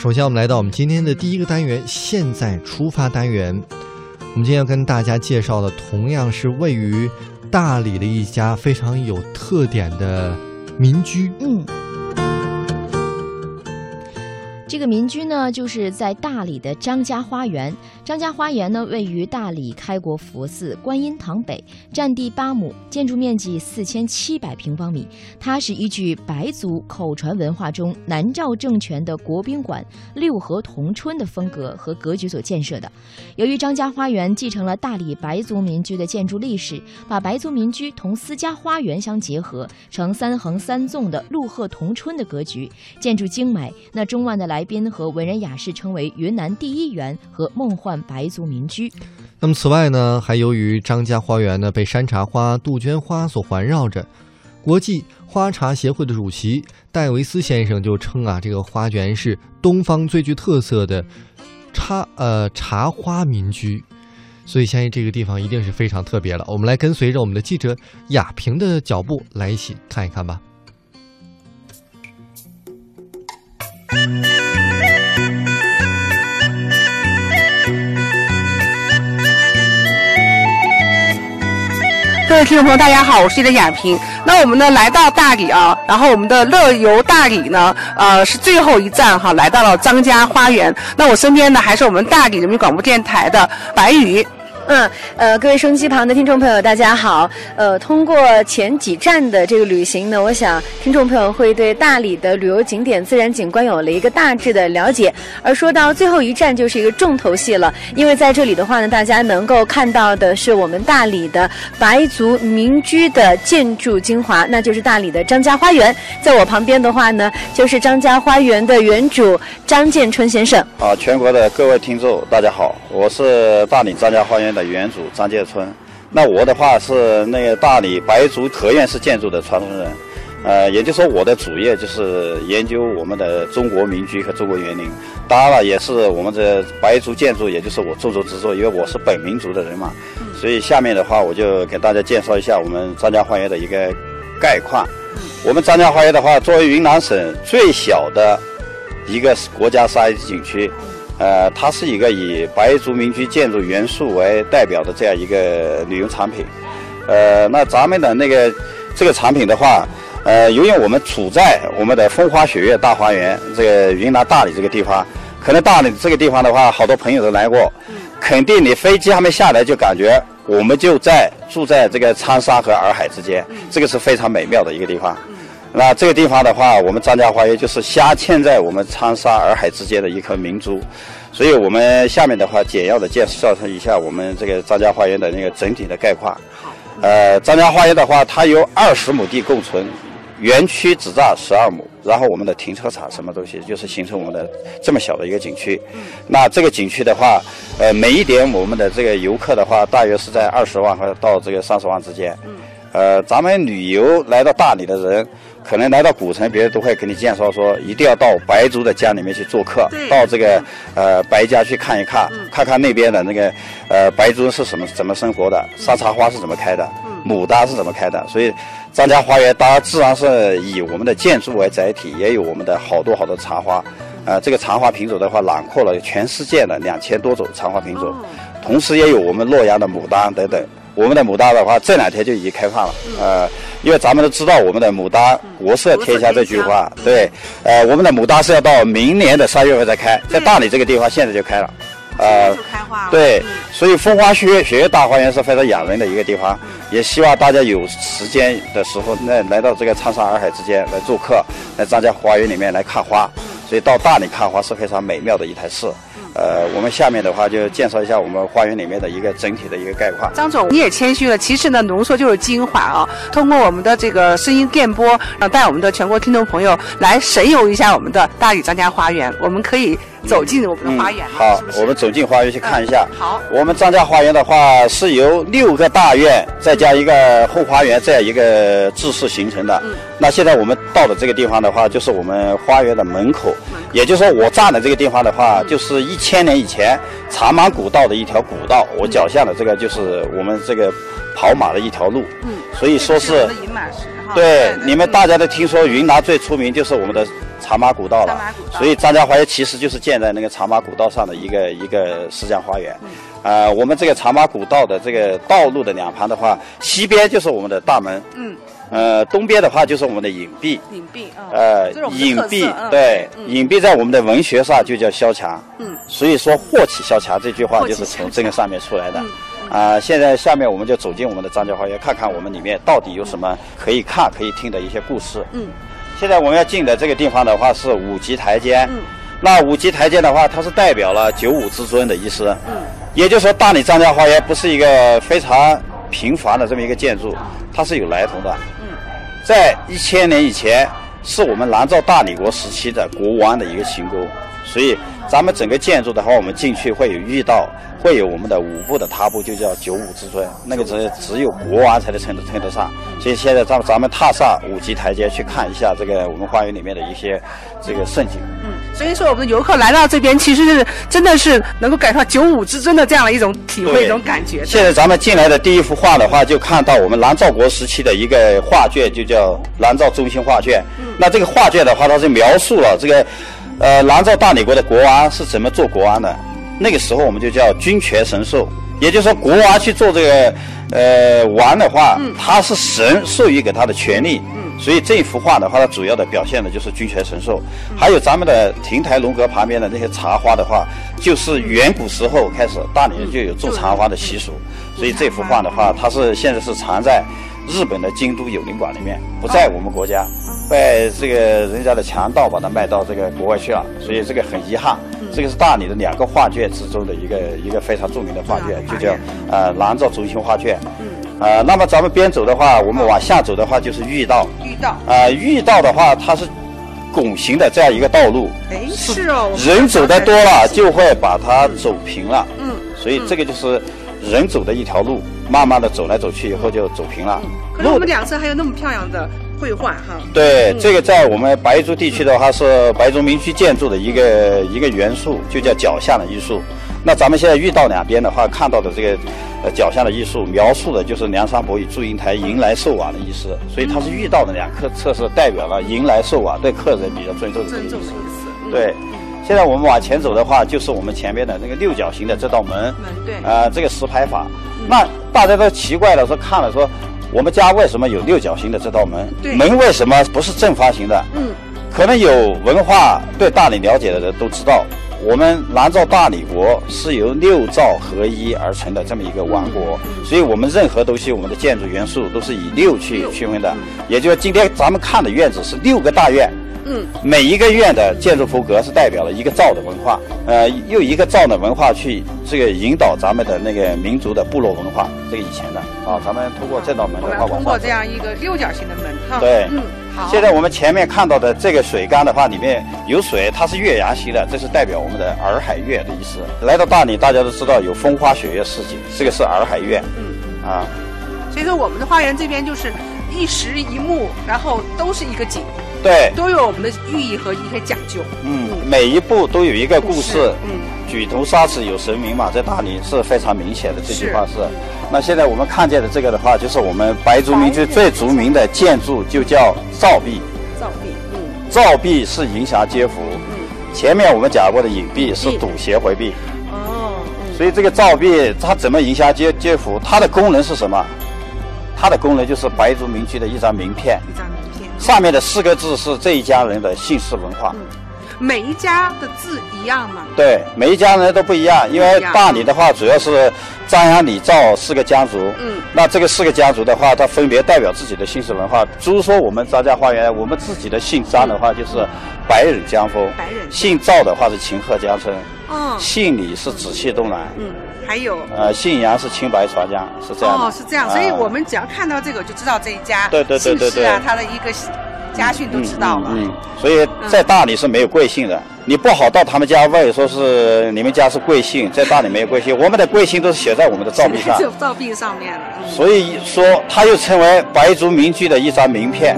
首先，我们来到我们今天的第一个单元——现在出发单元。我们今天要跟大家介绍的，同样是位于大理的一家非常有特点的民居。嗯。这个民居呢，就是在大理的张家花园。张家花园呢，位于大理开国佛寺观音堂北，占地八亩，建筑面积四千七百平方米。它是依据白族口传文化中南诏政权的国宾馆六合同春的风格和格局所建设的。由于张家花园继承了大理白族民居的建筑历史，把白族民居同私家花园相结合，呈三横三纵的鹿鹤同春的格局，建筑精美。那中外的来。来宾和文人雅士称为云南第一园和梦幻白族民居。那么此外呢，还由于张家花园呢被山茶花、杜鹃花所环绕着，国际花茶协会的主席戴维斯先生就称啊，这个花园是东方最具特色的茶呃茶花民居，所以相信这个地方一定是非常特别了。我们来跟随着我们的记者雅萍的脚步来一起看一看吧。各位听众朋友，大家好，我是你的雅萍。那我们呢来到大理啊，然后我们的乐游大理呢，呃是最后一站哈，来到了张家花园。那我身边呢还是我们大理人民广播电台的白宇。嗯，呃，各位收音机旁的听众朋友，大家好。呃，通过前几站的这个旅行呢，我想听众朋友会对大理的旅游景点、自然景观有了一个大致的了解。而说到最后一站，就是一个重头戏了，因为在这里的话呢，大家能够看到的是我们大理的白族民居的建筑精华，那就是大理的张家花园。在我旁边的话呢，就是张家花园的园主张建春先生。啊，全国的各位听众，大家好，我是大理张家花园的。原主张建春，那我的话是那个大理白族合院式建筑的传承人，呃，也就是说我的主业就是研究我们的中国民居和中国园林，当然了，也是我们这白族建筑，也就是我众筹之作，因为我是本民族的人嘛，所以下面的话我就给大家介绍一下我们张家花园的一个概况。我们张家花园的话，作为云南省最小的一个国家三 A 级景区。呃，它是一个以白族民居建筑元素为代表的这样一个旅游产品。呃，那咱们的那个这个产品的话，呃，由于我们处在我们的风花雪月大花园，这个云南大理这个地方，可能大理这个地方的话，好多朋友都来过，肯定你飞机还没下来就感觉我们就在住在这个苍山和洱海之间，这个是非常美妙的一个地方。那这个地方的话，我们张家花园就是镶嵌在我们苍沙洱海之间的一颗明珠，所以我们下面的话简要的介绍一下我们这个张家花园的那个整体的概况。呃，张家花园的话，它有二十亩地共存，园区只占十二亩，然后我们的停车场什么东西，就是形成我们的这么小的一个景区。那这个景区的话，呃，每一点我们的这个游客的话，大约是在二十万和到这个三十万之间。呃，咱们旅游来到大理的人。可能来到古城，别人都会给你介绍说，一定要到白族的家里面去做客，到这个呃白家去看一看，看看那边的那个呃白族是什么怎么生活的，沙茶花是怎么开的，牡丹是怎么开的。所以张家花园当然自然是以我们的建筑为载体，也有我们的好多好多茶花，呃，这个茶花品种的话，囊括了全世界的两千多种茶花品种，同时也有我们洛阳的牡丹等等。我们的牡丹的话，这两天就已经开放了，呃，因为咱们都知道我们的牡丹国色天香这句话，对，呃，我们的牡丹是要到明年的三月份再开，在大理这个地方现在就开了，呃，对，所以风花雪月雪月大花园是非常养人的一个地方，也希望大家有时间的时候，那来到这个苍山洱海之间来做客，来张家花园里面来看花，所以到大理看花是非常美妙的一台事。呃，我们下面的话就介绍一下我们花园里面的一个整体的一个概况。张总，你也谦虚了，其实呢，浓缩就是精华啊。通过我们的这个声音电波，让带我们的全国听众朋友来神游一下我们的大理张家花园。我们可以。走进我们的花园，好，我们走进花园去看一下。好，我们张家花园的话是由六个大院再加一个后花园这样一个制式形成的。嗯，那现在我们到的这个地方的话，就是我们花园的门口，也就是说我站的这个地方的话，就是一千年以前茶马古道的一条古道。我脚下的这个就是我们这个跑马的一条路。嗯，所以说是。银马石。对，你们大家都听说云南最出名就是我们的。茶马古道了。所以张家花园其实就是建在那个茶马古道上的一个一个私家花园。呃，我们这个茶马古道的这个道路的两旁的话，西边就是我们的大门，嗯，呃，东边的话就是我们的隐蔽。隐蔽啊，呃隐蔽嗯对，嗯隐蔽在我们的文学上就叫萧墙。嗯，所以说“祸起萧墙”这句话就是从这个上面出来的嗯。啊、现在下面我们就走进我们的张家花园，看看我们里面到底有什么可以看、可以听的一些故事。嗯，现在我们要进的这个地方的话是五级台阶。嗯，那五级台阶的话，它是代表了九五之尊的意思。嗯，也就是说，大理张家花园不是一个非常平凡的这么一个建筑，它是有来头的。在一千年以前，是我们南诏大理国时期的国王的一个行宫，所以咱们整个建筑的话，我们进去会有遇到，会有我们的五步的踏步，就叫九五之尊，那个只只有国王才能称得称得上。所以现在咱咱们踏上五级台阶，去看一下这个我们花园里面的一些这个盛景。嗯，所以说我们的游客来到这边，其实是真的是能够感受到九五之尊的这样的一种体会、一种感觉。现在咱们进来的第一幅画的话，就看到我们南诏国时期的一个画卷，就叫南诏中心画卷。那这个画卷的话，它是描述了这个，呃，南诏大理国的国王是怎么做国王的。那个时候我们就叫君权神授，也就是说国王去做这个，呃，王的话，他是神授予给他的权利。所以这幅画的话，它主要的表现的就是君权神授。还有咱们的亭台楼阁旁边的那些茶花的话，就是远古时候开始大理人就有种茶花的习俗。所以这幅画的话，它是现在是藏在日本的京都有林馆里面，不在我们国家，被这个人家的强盗把它卖到这个国外去了，所以这个很遗憾。这个是大理的两个画卷之中的一个一个非常著名的画卷，就叫呃南诏中心画卷。呃，那么咱们边走的话，我们往下走的话就是御道。御道的话，它是拱形的这样一个道路，哎，是哦，人走的多了就会把它走平了。嗯，所以这个就是人走的一条路，慢慢的走来走去以后就走平了。可是我们两侧还有那么漂亮的绘画哈。对，这个在我们白族地区的话是白族民居建筑的一个一个元素，就叫脚下的艺术。那咱们现在御道两边的话看到的这个呃脚下的艺术，描述的就是梁山伯与祝英台迎来寿往的意思，所以它是御道的两侧侧是代表了迎来寿往，对客人比较尊重的这个意思对，现在我们往前走的话，就是我们前面的那个六角形的这道门，门对呃，这个石牌坊。那大家都奇怪了，说看了说，我们家为什么有六角形的这道门对？门为什么不是正方形的？嗯，可能有文化对大理了解的人都知道，我们南诏大理国是由六诏合一而成的这么一个王国，所以我们任何东西，我们的建筑元素都是以六去区分的。也就是今天咱们看的院子是六个大院，嗯，每一个院的建筑风格是代表了一个赵的文化，呃，用一个赵的文化去这个引导咱们的那个民族的部落文化，这个以前的啊，咱们通过这道门的话通过这。样一个六角形的门哈。对嗯，好。现在我们前面看到的这个水缸的话，里面有水，它是月牙形的，这是代表我们的洱海月的意思。来到大理，大家都知道有风花雪月四景，这个是洱海月。嗯，啊，所以说我们的花园这边就是一石一木，然后都是一个景，对，都有我们的寓意和一些讲究。嗯，每一步都有一个故事。嗯，举头三尺有神明嘛，在大理是非常明显的。这句话是。那现在我们看见的这个的话，就是我们白族民居最著名的建筑，就叫造壁。造壁。嗯造壁是迎霞接福，嗯。前面我们讲过的隐蔽是堵邪回避。哦。嗯。所以这个造壁它怎么迎祥接接福？它的功能是什么？它的功能就是白族民居的一张名片，一张名片。上面的四个字是这一家人的姓氏文化。每一家的字一样吗？对，每一家人都不一样，因为大理的话主要是张杨李赵四个家族。嗯。那这个四个家族的话，它分别代表自己的姓氏文化。比如说我们张家花园，我们自己的姓张的话就是白忍江风，白忍姓赵的话是秦鹤江村，哦。姓李是紫气东南，嗯，还有。呃，信阳是清白长江，是这样。哦，是这样，所以啊我们只要看到这个就知道这一家对对对对姓氏啊对，他的一个家训都知道了。嗯，嗯所以在大理是没有贵姓的，你不好到他们家问说是你们家是贵姓，在大理没有贵姓，我们的贵姓都是写在我们的照片上，照片上面了。嗯所以说它又成为白族民居的一张名片。